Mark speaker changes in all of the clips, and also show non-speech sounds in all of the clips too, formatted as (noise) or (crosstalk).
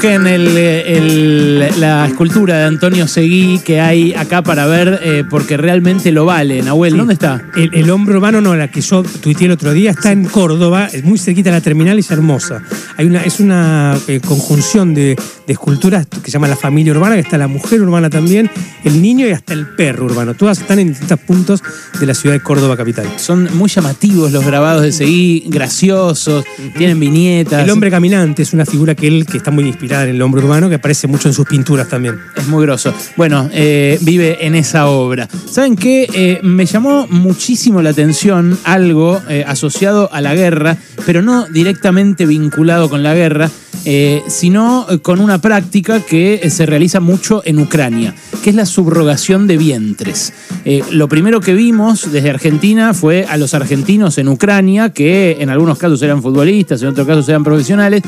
Speaker 1: busquen la escultura de Antonio Seguí que hay acá para ver, eh, porque realmente lo vale. Nahuel, ¿dónde está?
Speaker 2: El, hombre urbano, no, la que yo tuiteé el otro día, está en Córdoba, es muy cerquita de la terminal y es hermosa. Hay una, es una eh, conjunción de, esculturas que se llama la familia urbana, que está la mujer urbana también, el niño y hasta el perro urbano. Todas están en distintos puntos de la ciudad de Córdoba capital.
Speaker 1: Son muy llamativos los grabados de Seguí, graciosos, tienen viñetas.
Speaker 2: El hombre caminante es una figura que él que está muy inspirada en el hombre urbano, que aparece mucho en sus pinturas también.
Speaker 1: Es muy grosso. Bueno, eh, vive en esa obra. ¿Saben qué? Eh, me llamó muchísimo la atención algo eh, asociado a la guerra, pero no directamente vinculado con la guerra, sino con una práctica que se realiza mucho en Ucrania, que es la subrogación de vientres. lo primero que vimos desde Argentina fue a los argentinos en Ucrania, que en algunos casos eran futbolistas, en otros casos eran profesionales,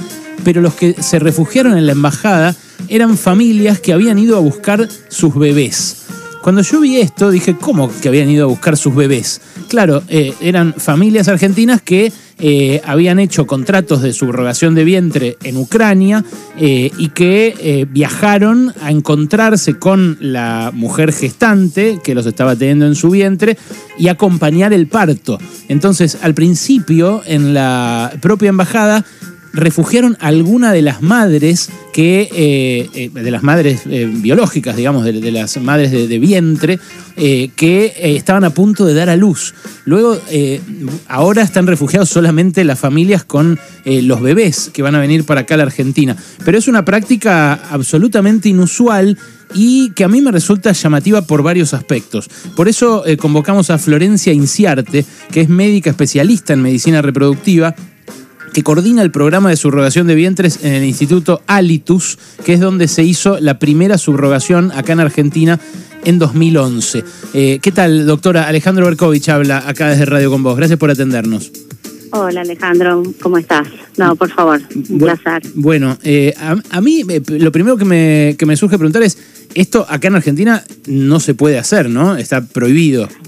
Speaker 1: pero los que se refugiaron en la embajada eran familias que habían ido a buscar sus bebés. Cuando yo vi esto, dije, ¿cómo que habían ido a buscar sus bebés? Claro, eh, eran familias argentinas que eh, habían hecho contratos de subrogación de vientre en Ucrania eh, y que viajaron a encontrarse con la mujer gestante que los estaba teniendo en su vientre y acompañar el parto. Entonces, al principio, en la propia embajada, refugiaron alguna de las madres que, eh, eh, de las madres eh, biológicas, digamos, de, las madres de, vientre, que estaban a punto de dar a luz. Luego, ahora están refugiados solamente las familias con los bebés que van a venir para acá a la Argentina. Pero es una práctica absolutamente inusual y que a mí me resulta llamativa por varios aspectos. Por eso convocamos a Florencia Inciarte, que es médica especialista en medicina reproductiva que coordina el programa de subrogación de vientres en el Instituto Alitus, que es donde se hizo la primera subrogación acá en Argentina en 2011. Eh, ¿Qué tal, doctora? Alejandro Berkovich habla acá desde Radio con Vos. Gracias por atendernos.
Speaker 3: Hola Alejandro, ¿cómo estás? No, por favor, un placer.
Speaker 1: Bueno, eh, a, mí eh, lo primero que me, que me surge preguntar es, esto acá en Argentina no se puede hacer, ¿no? Está prohibido. (laughs)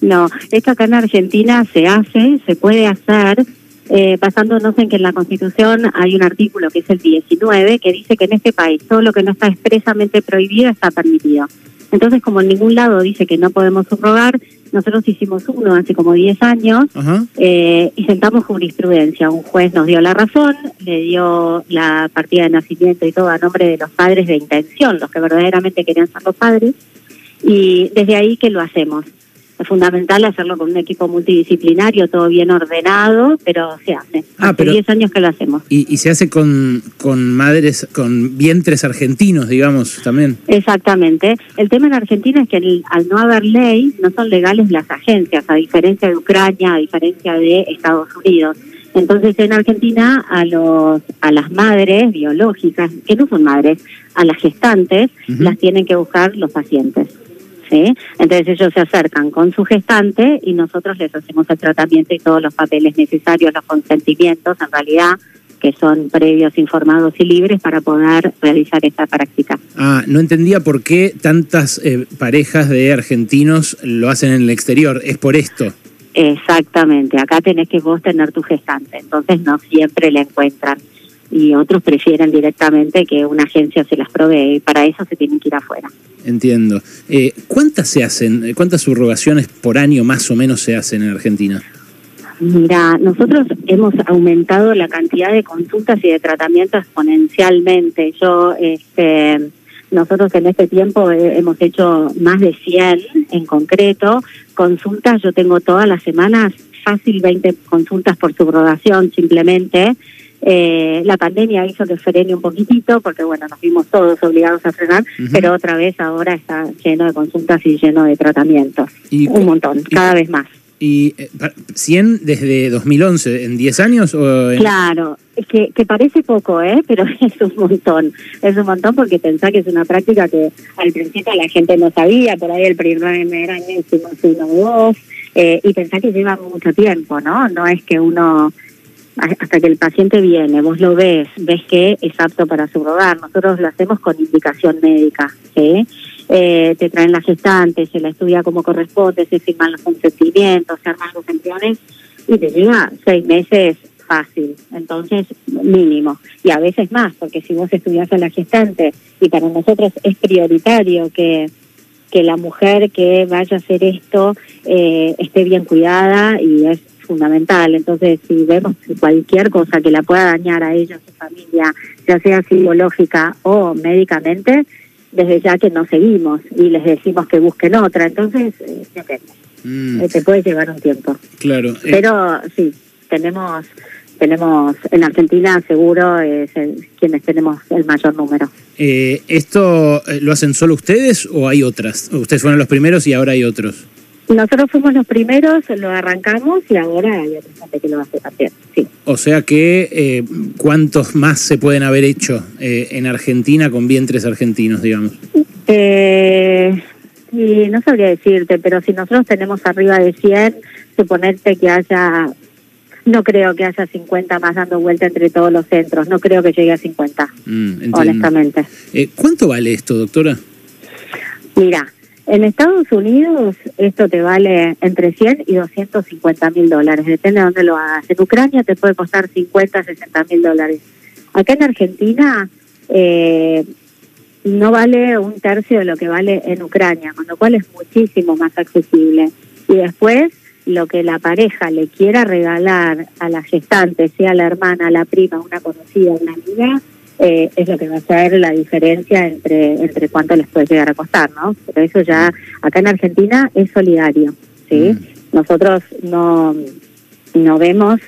Speaker 3: No, esto acá en Argentina se hace, se puede hacer, eh, basándonos en que en la Constitución hay un artículo que es el 19 que dice que en este país todo lo que no está expresamente prohibido está permitido. Entonces, como en ningún lado dice que no podemos subrogar, nosotros hicimos uno hace como 10 años eh, y sentamos jurisprudencia. Un juez nos dio la razón, le dio la partida de nacimiento y todo a nombre de los padres de intención, los que verdaderamente querían ser los padres, y desde ahí que lo hacemos es fundamental hacerlo con un equipo multidisciplinario, todo bien ordenado, pero se hace. Ah, hace 10 años que lo hacemos.
Speaker 1: Y, se hace con, con madres, con vientres argentinos, digamos, también.
Speaker 3: Exactamente. El tema en Argentina es que al no haber ley, no son legales las agencias, a diferencia de Ucrania, a diferencia de Estados Unidos. Entonces en Argentina a los a las madres biológicas, que no son madres, a las gestantes, las tienen que buscar los pacientes. ¿Sí? Entonces ellos se acercan con su gestante y nosotros les hacemos el tratamiento y todos los papeles necesarios, los consentimientos, en realidad, que son previos, informados y libres para poder realizar esta práctica.
Speaker 1: Ah, no entendía por qué tantas eh, parejas de argentinos lo hacen en el exterior. ¿Es por esto?
Speaker 3: Exactamente. Acá tenés que vos tener tu gestante. Entonces no siempre la encuentran y otros prefieren directamente que una agencia se las provee y para eso se tienen que ir afuera.
Speaker 1: Entiendo. Eh, ¿Cuántas se hacen, cuántas subrogaciones por año más o menos se hacen en Argentina?
Speaker 3: Mira, nosotros hemos aumentado la cantidad de consultas y de tratamientos exponencialmente. Yo, este, nosotros en este tiempo hemos hecho más de 100 en concreto. Consultas, yo tengo todas las semanas fácil 20 consultas por subrogación simplemente. Eh, la pandemia hizo que frene un poquitito, porque bueno, nos vimos todos obligados a frenar, pero otra vez ahora está lleno de consultas y lleno de tratamientos. un montón, cada vez más.
Speaker 1: ¿Y 100 eh, desde 2011, en 10 años? O
Speaker 3: Claro, es que, que parece poco, ¿eh? pero (laughs) es un montón. Es un montón porque pensá que es una práctica que al principio la gente no sabía, por ahí el primer año hicimos uno o dos, eh, y pensá que lleva mucho tiempo, ¿no? No es que uno hasta que el paciente viene, vos lo ves, ves que es apto para subrogar. Nosotros lo hacemos con indicación médica, ¿sí? Eh, te traen la gestante, se la estudia como corresponde, se firman los consentimientos, se arman los embriones y te llega seis meses fácil, entonces mínimo, y a veces más, porque si vos estudias a la gestante y para nosotros es prioritario que, que la mujer que vaya a hacer esto eh, esté bien cuidada y es fundamental. Entonces, si vemos cualquier cosa que la pueda dañar a ella, a su familia, ya sea psicológica o médicamente, desde ya que no seguimos y les decimos que busquen otra. Entonces, eh, mm. Eh, te puede llevar un tiempo.
Speaker 1: Claro.
Speaker 3: Eh. Pero sí, tenemos tenemos en Argentina seguro es quienes tenemos el mayor número.
Speaker 1: ¿Esto lo hacen solo ustedes o hay otras? Ustedes fueron los primeros y ahora hay otros.
Speaker 3: Nosotros fuimos los primeros, lo arrancamos y ahora hay otra gente que lo hace también, sí.
Speaker 1: O sea que, eh, ¿cuántos más se pueden haber hecho eh, en Argentina con vientres argentinos, digamos?
Speaker 3: Eh, y no sabría decirte, pero si nosotros tenemos arriba de 100, suponerte que haya, no creo que haya 50 más dando vuelta entre todos los centros, no creo que llegue a 50, mm, honestamente.
Speaker 1: Eh, ¿Cuánto vale esto, doctora?
Speaker 3: Mira, en Estados Unidos esto te vale entre 100 y 250 mil dólares, depende de dónde lo hagas. En Ucrania te puede costar 50, 60 mil dólares. Acá en Argentina eh, no vale un tercio de lo que vale en Ucrania, con lo cual es muchísimo más accesible. Y después lo que la pareja le quiera regalar a la gestante, sea la hermana, la prima, una conocida, una amiga, eh, es lo que va a ser la diferencia entre, entre cuánto les puede llegar a costar, ¿no? Pero eso ya, acá en Argentina es solidario, ¿sí? Mm. Nosotros no, no vemos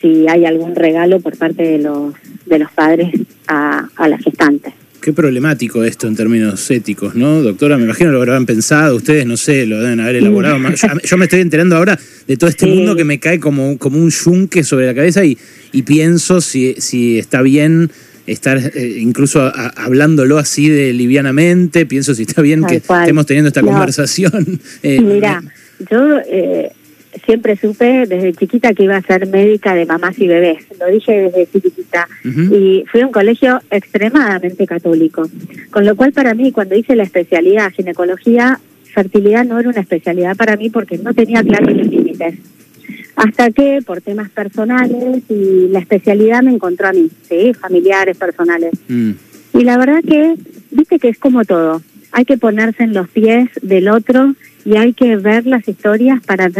Speaker 3: si hay algún regalo por parte de los, de los padres a, a la gestante.
Speaker 1: Qué problemático esto en términos éticos, ¿no, doctora? Me imagino lo habrán pensado ustedes, no sé, lo deben haber elaborado. Yo, me estoy enterando ahora de todo este mundo que me cae como, como un yunque sobre la cabeza y, y pienso si, si está bien estar eh, incluso hablándolo así de livianamente. Pienso si está bien que estemos teniendo esta conversación. (laughs)
Speaker 3: Eh, Mira, yo eh, siempre supe desde chiquita que iba a ser médica de mamás y bebés. Lo dije desde chiquitita. Y fui a un colegio extremadamente católico. Con lo cual, para mí, cuando hice la especialidad ginecología, fertilidad no era una especialidad para mí porque no tenía claros límites hasta que por temas personales y la especialidad me encontró a mí, ¿sí? familiares, personales. Mm. Y la verdad que, viste que es como todo, hay que ponerse en los pies del otro y hay que ver las historias para,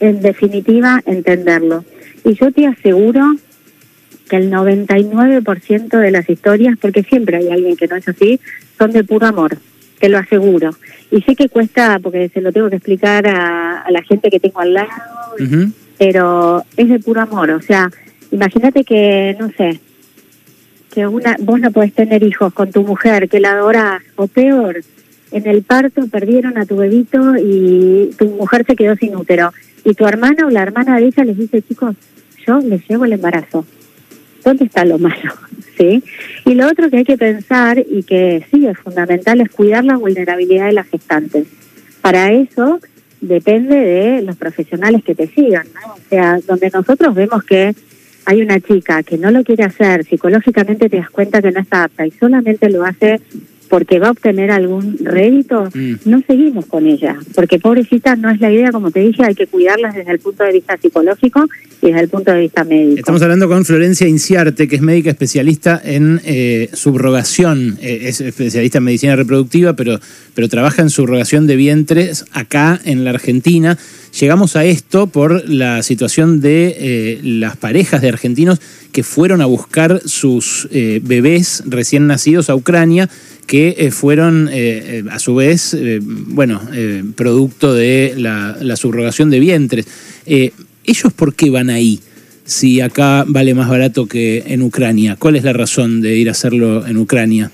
Speaker 3: en definitiva, entenderlo. Y yo te aseguro que el 99% de las historias, porque siempre hay alguien que no es así, son de puro amor, te lo aseguro. Y sé que cuesta, porque se lo tengo que explicar a, la gente que tengo al lado, pero es de puro amor. O sea, imagínate que, no sé, que una vos no podés tener hijos con tu mujer, que la adorás, o peor, en el parto perdieron a tu bebito y tu mujer se quedó sin útero. Y tu hermana o la hermana de ella les dice, chicos, yo les llevo el embarazo. ¿Dónde está lo malo? (laughs) ¿Sí? Y lo otro que hay que pensar y que sí es fundamental es cuidar la vulnerabilidad de las gestantes. Para eso depende de los profesionales que te sigan, ¿no? O sea, donde nosotros vemos que hay una chica que no lo quiere hacer, psicológicamente te das cuenta que no está apta y solamente lo hace porque va a obtener algún rédito, mm. no seguimos con ella, porque pobrecita no es la idea, como te dije, hay que cuidarlas desde el punto de vista psicológico y desde el punto de vista médico.
Speaker 1: Estamos hablando con Florencia Inciarte, que es médica especialista en eh, subrogación, eh, es especialista en medicina reproductiva, pero, pero trabaja en subrogación de vientres acá en la Argentina. Llegamos a esto por la situación de eh, las parejas de argentinos que fueron a buscar sus bebés recién nacidos a Ucrania que eh, fueron eh, eh, a su vez, bueno, producto de la, subrogación de vientres. ¿Ellos por qué van ahí? Si acá vale más barato que en Ucrania. ¿Cuál es la razón de ir a hacerlo en Ucrania?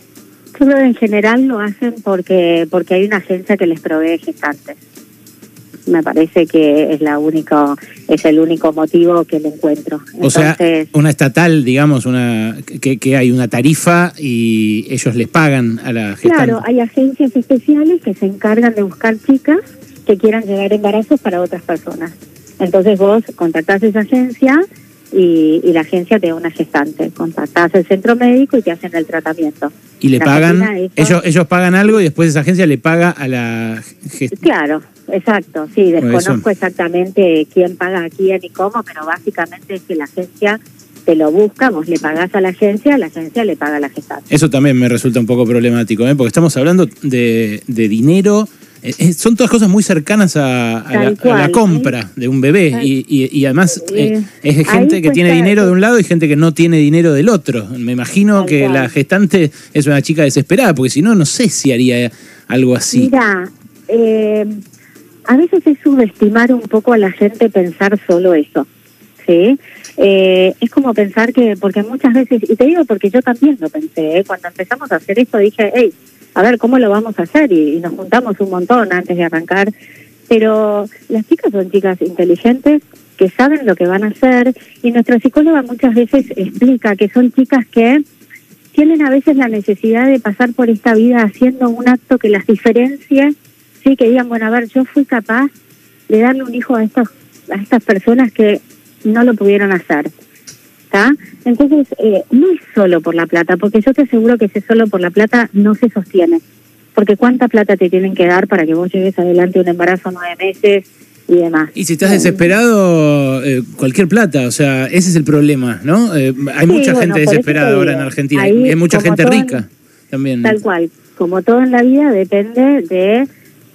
Speaker 3: En general lo hacen porque porque hay una agencia que les provee gestantes me parece que es la único es el único motivo que le encuentro.
Speaker 1: o sea, una estatal, digamos, una que, que, hay una tarifa y ellos les pagan a la
Speaker 3: gestante. Claro, hay agencias especiales que se encargan de buscar chicas que quieran llegar embarazos para otras personas. Entonces vos contactás a esa agencia y, y la agencia te da una gestante. Contactás el centro médico y te hacen el tratamiento.
Speaker 1: Y le pagan,
Speaker 3: eso-
Speaker 1: ellos, ellos pagan algo y después esa agencia le paga a la gest-
Speaker 3: Claro, exacto, sí, desconozco exactamente quién paga a quién y cómo, pero básicamente es que la agencia te lo busca, vos le pagás a la agencia, la agencia le paga a la gestante.
Speaker 1: Eso también me resulta un poco problemático, ¿eh? porque estamos hablando de, de dinero. Eh, eh, son todas cosas muy cercanas a, a la,
Speaker 3: Tal
Speaker 1: a la
Speaker 3: cual,
Speaker 1: compra de un bebé. Y, y- y además eh,
Speaker 3: Eh,
Speaker 1: es gente que tiene dinero de un lado y gente que no tiene dinero del otro. Me imagino
Speaker 3: Tal
Speaker 1: que
Speaker 3: cual.
Speaker 1: la gestante es una chica desesperada, porque si no, no sé si haría algo así.
Speaker 3: Mira, eh, a veces es subestimar un poco a la gente pensar solo eso, ¿sí? Eh, es como pensar que, porque muchas veces, y te digo porque yo también lo pensé, ¿eh? cuando empezamos a hacer esto dije, hey, a ver, ¿cómo lo vamos a hacer? Y, nos juntamos un montón antes de arrancar, pero las chicas son chicas inteligentes que saben lo que van a hacer y nuestra psicóloga muchas veces explica que son chicas que tienen a veces la necesidad de pasar por esta vida haciendo un acto que las diferencie, sí, que digan, bueno, a ver, yo fui capaz de darle un hijo a estos, a estas personas que no lo pudieron hacer. ¿Está? Entonces, eh, no es solo por la plata, porque yo te aseguro que ese solo por la plata no se sostiene. Porque cuánta plata te tienen que dar para que vos lleves adelante un embarazo nueve meses y demás.
Speaker 1: Y si estás
Speaker 3: Eh,
Speaker 1: desesperado, eh, cualquier plata, o sea, ese es el problema, ¿no? Eh, hay
Speaker 3: Sí,
Speaker 1: mucha
Speaker 3: bueno,
Speaker 1: gente desesperada ahora en Argentina,
Speaker 3: ahí,
Speaker 1: hay mucha gente
Speaker 3: en-
Speaker 1: rica también.
Speaker 3: Tal cual. Como todo en la vida depende de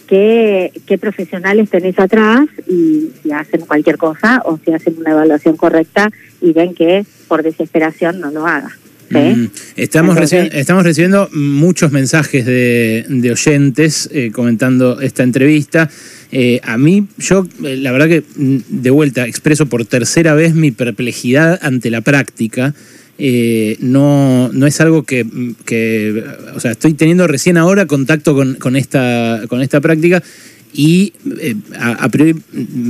Speaker 3: qué, qué profesionales tenés atrás y si hacen cualquier cosa o si hacen una evaluación correcta y ven que por desesperación no lo haga. ¿sí?
Speaker 1: Mm, Estamos,
Speaker 3: Entonces-
Speaker 1: recibi- estamos recibiendo muchos mensajes de, de oyentes eh, comentando esta entrevista. Eh, a mí, yo, eh, la verdad que mm, de vuelta expreso por tercera vez mi perplejidad ante la práctica. Eh, no, no es algo que, que, o sea, estoy teniendo recién ahora contacto con, con esta, con esta práctica y eh, a, a priori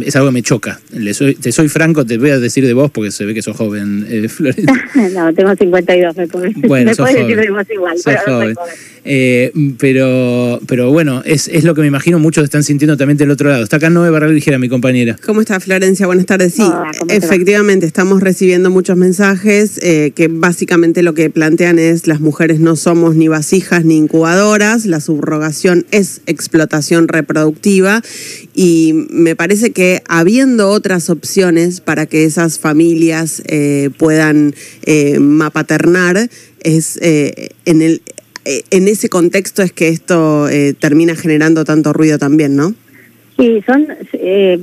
Speaker 1: es algo que me choca. Le soy- te soy franco, te voy a decir de vos porque se ve que sos joven, eh, (laughs) Florencia. (laughs)
Speaker 3: no, tengo 52, me puedes,
Speaker 1: Bueno,
Speaker 3: me
Speaker 1: sos
Speaker 3: puedes
Speaker 1: joven.
Speaker 3: decir de vos igual,
Speaker 1: Sos
Speaker 3: pero no soy
Speaker 1: joven.
Speaker 3: joven.
Speaker 1: Eh, pero, pero bueno, es, es lo que me imagino muchos están sintiendo también del otro lado. Está acá Noé Barral Ligera, mi compañera.
Speaker 4: ¿Cómo está Florencia? Buenas tardes. Sí, efectivamente, estamos recibiendo muchos mensajes eh, que básicamente lo que plantean es las mujeres no somos ni vasijas ni incubadoras, la subrogación es explotación reproductiva y me parece que habiendo otras opciones para que esas familias eh, puedan eh, mapaternar, es eh, en el eh, en ese contexto es que esto eh, termina generando tanto ruido también, ¿no?
Speaker 3: Sí, son, eh,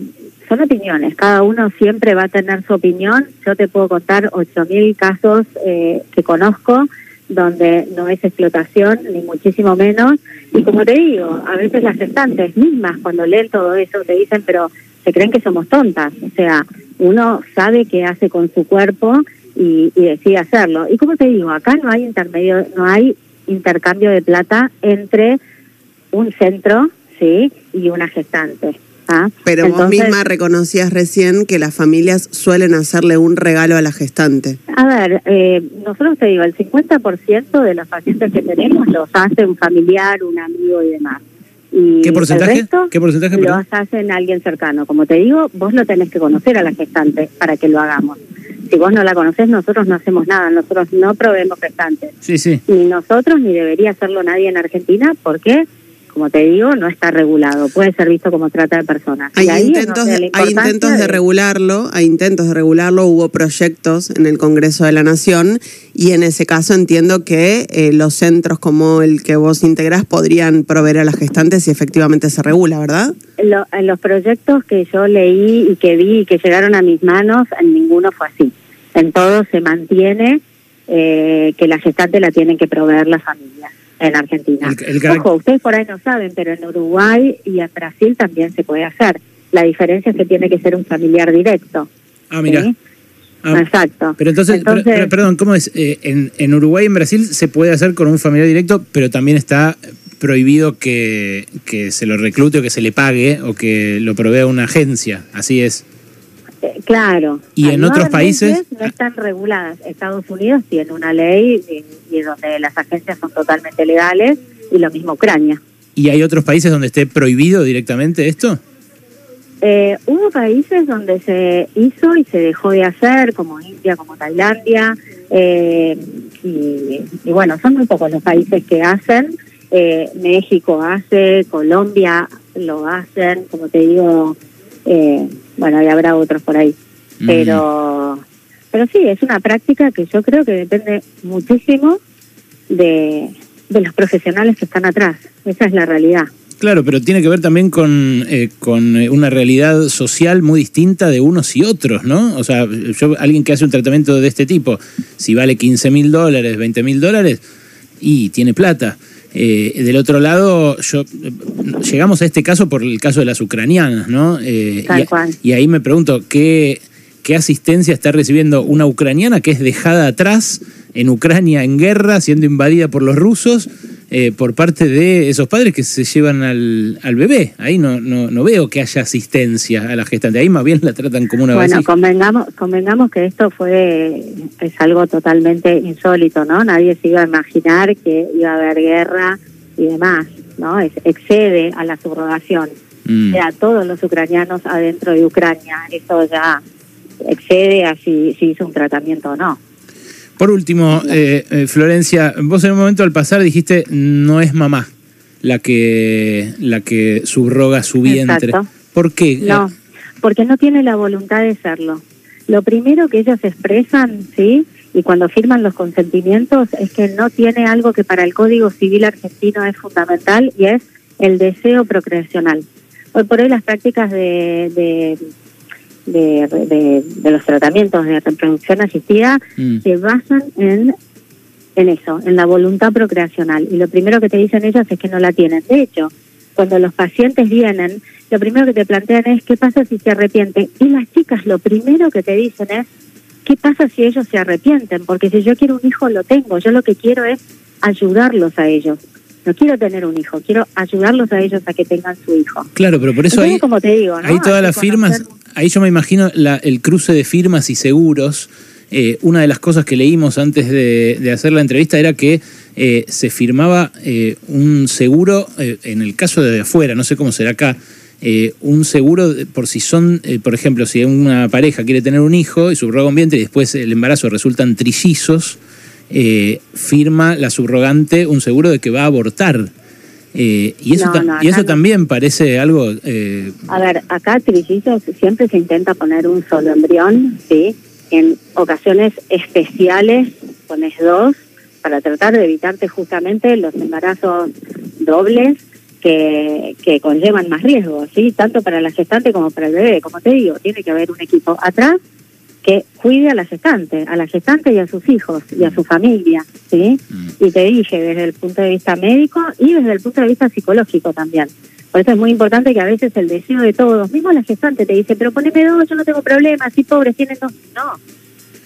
Speaker 3: son opiniones. Cada uno siempre va a tener su opinión. Yo te puedo contar 8.000 casos eh, que conozco donde no es explotación, ni muchísimo menos. Y como te digo, a veces las gestantes mismas, cuando leen todo eso, te dicen, pero se creen que somos tontas. O sea, uno sabe qué hace con su cuerpo y, decide hacerlo. Y como te digo, acá no hay intermedio, no hay intercambio de plata entre un centro, sí, y una gestante. ¿Ah?
Speaker 4: Pero vos misma reconocías recién que las familias suelen hacerle un regalo a la gestante.
Speaker 3: A ver, eh, nosotros te digo, el 50% de los pacientes que tenemos los hace un familiar, un amigo y demás. Y
Speaker 1: ¿Qué porcentaje?
Speaker 3: El resto
Speaker 1: ¿Qué porcentaje,
Speaker 3: Los
Speaker 1: perdón?
Speaker 3: hacen alguien cercano. Como te digo, vos lo tenés que conocer a la gestante para que lo hagamos. Si vos no la conocés, nosotros no hacemos nada. Nosotros no proveemos gestantes.
Speaker 1: Sí, sí.
Speaker 3: Ni nosotros, ni debería hacerlo nadie en Argentina, porque, como te digo, no está regulado. Puede ser visto como trata de personas.
Speaker 4: Hay
Speaker 3: ahí
Speaker 4: intentos,
Speaker 3: la
Speaker 4: hay intentos de
Speaker 3: de-
Speaker 4: regularlo, hay intentos de regularlo, hubo proyectos en el Congreso de la Nación y en ese caso entiendo que eh, los centros como el que vos integrás podrían proveer a las gestantes si efectivamente se regula, ¿verdad?
Speaker 3: Lo- en los proyectos que yo leí y que vi y que llegaron a mis manos, en ninguno fue así. En todos se mantiene eh, que la gestante la tienen que proveer las familias en Argentina.
Speaker 1: El- el carac-
Speaker 3: Ojo, ustedes por ahí no saben, pero en Uruguay y en Brasil también se puede hacer. La diferencia es que tiene que ser un familiar directo.
Speaker 1: Ah, mira.
Speaker 3: ¿sí?
Speaker 1: Ah,
Speaker 3: Exacto.
Speaker 1: pero entonces, pero-
Speaker 3: Entonces-
Speaker 1: pero- perdón, ¿cómo es? Eh, en, en Uruguay y en Brasil se puede hacer con un familiar directo, pero también está prohibido que, que se lo reclute o que se le pague o que lo provea una agencia. Así es.
Speaker 3: Eh, claro.
Speaker 1: ¿Y en otros países?
Speaker 3: No están reguladas. Estados Unidos tiene una ley y, y donde las agencias son totalmente legales y lo mismo Ucrania.
Speaker 1: ¿Y hay otros países donde esté prohibido directamente esto?
Speaker 3: Eh, hubo países donde se hizo y se dejó de hacer, como India, como Tailandia. Eh, y, y bueno, son muy pocos los países que hacen. Eh, México hace, Colombia lo hacen, como te digo, eh, bueno, y habrá otros por ahí. Pero, pero sí, es una práctica que yo creo que depende muchísimo de, de los profesionales que están atrás. Esa es la realidad.
Speaker 1: Claro, pero tiene que ver también con, eh, con eh, una realidad social muy distinta de unos y otros, ¿no? O sea, yo, alguien que hace un tratamiento de este tipo, si vale 15 mil dólares, 20 mil dólares, y tiene plata. Eh, del otro lado, yo llegamos a este caso por el caso de las ucranianas, ¿no? Eh,
Speaker 3: Tal
Speaker 1: y,
Speaker 3: cual.
Speaker 1: y ahí me pregunto, ¿qué, ¿qué asistencia está recibiendo una ucraniana que es dejada atrás en Ucrania en guerra, siendo invadida por los rusos, eh, por parte de esos padres que se llevan al, al bebé? Ahí no, no, no veo que haya asistencia a la gestante, ahí más bien la tratan como una
Speaker 3: Bueno,
Speaker 1: vasija.
Speaker 3: convengamos, convengamos que esto fue es algo totalmente insólito, ¿no? Nadie se iba a imaginar que iba a haber guerra y demás, ¿no? Es, excede a la subrogación.
Speaker 1: Mm.
Speaker 3: Sea, todos los ucranianos adentro de Ucrania, eso ya excede a si, si hizo un tratamiento o no.
Speaker 1: Por último, eh, eh, Florencia, vos en un momento al pasar dijiste no es mamá la que la que subroga su vientre.
Speaker 3: Exacto.
Speaker 1: ¿Por qué?
Speaker 3: No, porque no tiene la voluntad de serlo. Lo primero que ellos expresan, ¿sí? Y cuando firman los consentimientos es que no tiene algo que para el Código Civil argentino es fundamental y es el deseo procreacional. Hoy por hoy las prácticas de, de, de, de- de los tratamientos de reproducción asistida
Speaker 1: Mm.
Speaker 3: se basan en, en eso, en la voluntad procreacional. Y lo primero que te dicen ellas es que no la tienen. De hecho, cuando los pacientes vienen, lo primero que te plantean es qué pasa si se arrepienten. Y las chicas lo primero que te dicen es qué pasa si ellos se arrepienten, porque si yo quiero un hijo lo tengo. Yo lo que quiero es ayudarlos a ellos. No quiero tener un hijo, quiero ayudarlos a ellos a que tengan su hijo.
Speaker 1: Claro, pero por eso
Speaker 3: Entonces,
Speaker 1: ahí,
Speaker 3: como te digo, ¿no?
Speaker 1: ahí todas las firmas, ahí yo me imagino el cruce de firmas y seguros. Eh, una de las cosas que leímos antes de, hacer la entrevista era que eh, se firmaba eh, un seguro, eh, en el caso de afuera, no sé cómo será acá, un seguro por si son, por ejemplo, si una pareja quiere tener un hijo y subroga un vientre y después el embarazo resultan trillizos, firma la subrogante un seguro de que va a abortar. Eh, y eso,
Speaker 3: No,
Speaker 1: ta-
Speaker 3: no,
Speaker 1: y eso también parece algo... eh,
Speaker 3: A ver, acá trillizos siempre se intenta poner un solo embrión, ¿sí? En ocasiones especiales pones dos para tratar de evitarte justamente los embarazos dobles que, que conllevan más riesgos, ¿sí? Tanto para la gestante como para el bebé. Como te digo, tiene que haber un equipo atrás que cuide a la gestante, a la gestante y a sus hijos y a su familia, ¿sí? Y te dije desde el punto de vista médico y desde el punto de vista psicológico también. Por eso es muy importante que a veces el deseo de todos, mismo la gestante te dice, pero poneme dos, yo no tengo problema, si pobres tienen dos. No,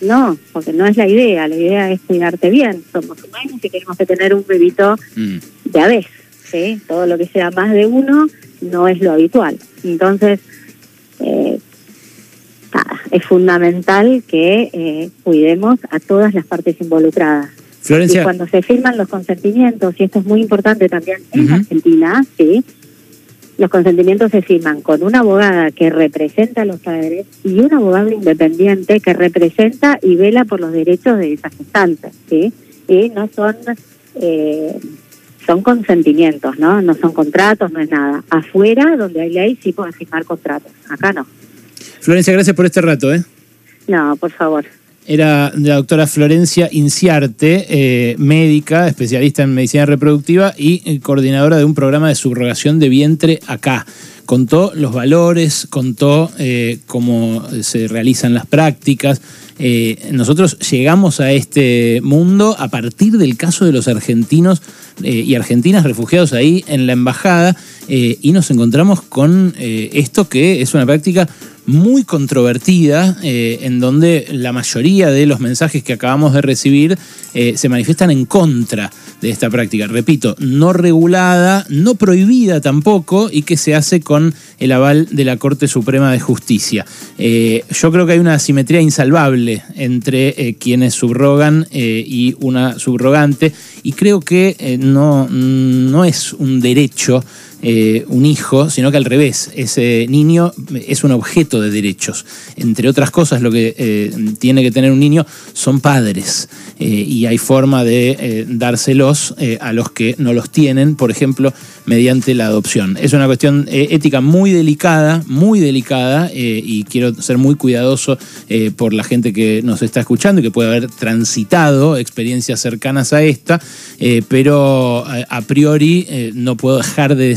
Speaker 3: no, porque no es la idea, la idea es cuidarte bien. Somos humanos y tenemos que tener un bebito
Speaker 1: mm.
Speaker 3: de a vez, ¿sí? Todo lo que sea más de uno no es lo habitual. Entonces, eh, es fundamental que eh, cuidemos a todas las partes involucradas. Y
Speaker 1: Florencia,
Speaker 3: cuando se firman los consentimientos, y esto es muy importante también en. Argentina, sí, los consentimientos se firman con una abogada que representa a los padres y un abogado independiente que representa y vela por los derechos de esa gestante, sí, y no son eh, son consentimientos, ¿no? No son contratos, no es nada. Afuera, donde hay ley, sí pueden firmar contratos. Acá no.
Speaker 1: Florencia, gracias por este rato. ¿eh?
Speaker 3: No, por favor.
Speaker 1: Era la doctora Florencia Inciarte, eh, médica, especialista en medicina reproductiva y eh, coordinadora de un programa de subrogación de vientre acá. Contó los valores, contó eh, cómo se realizan las prácticas. Eh, nosotros llegamos a este mundo a partir del caso de los argentinos eh, y argentinas refugiados ahí en la embajada eh, y nos encontramos con esto que es una práctica muy controvertida, eh, en donde la mayoría de los mensajes que acabamos de recibir eh, se manifiestan en contra de esta práctica. Repito, no regulada, no prohibida tampoco, y que se hace con el aval de la Corte Suprema de Justicia. Eh, yo creo que hay una asimetría insalvable entre quienes subrogan y una subrogante, y creo que no, no es un derecho eh, un hijo, sino que al revés, ese niño es un objeto de derechos. Entre otras cosas, lo que eh, tiene que tener un niño son padres eh, y hay forma de dárselos a los que no los tienen, por ejemplo, mediante la adopción. Es una cuestión ética muy delicada, muy delicada y quiero ser muy cuidadoso por la gente que nos está escuchando y que puede haber transitado experiencias cercanas a esta, pero a priori no puedo dejar de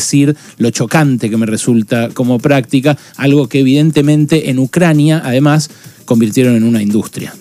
Speaker 1: lo chocante que me resulta como práctica, algo que evidentemente en Ucrania además convirtieron en una industria.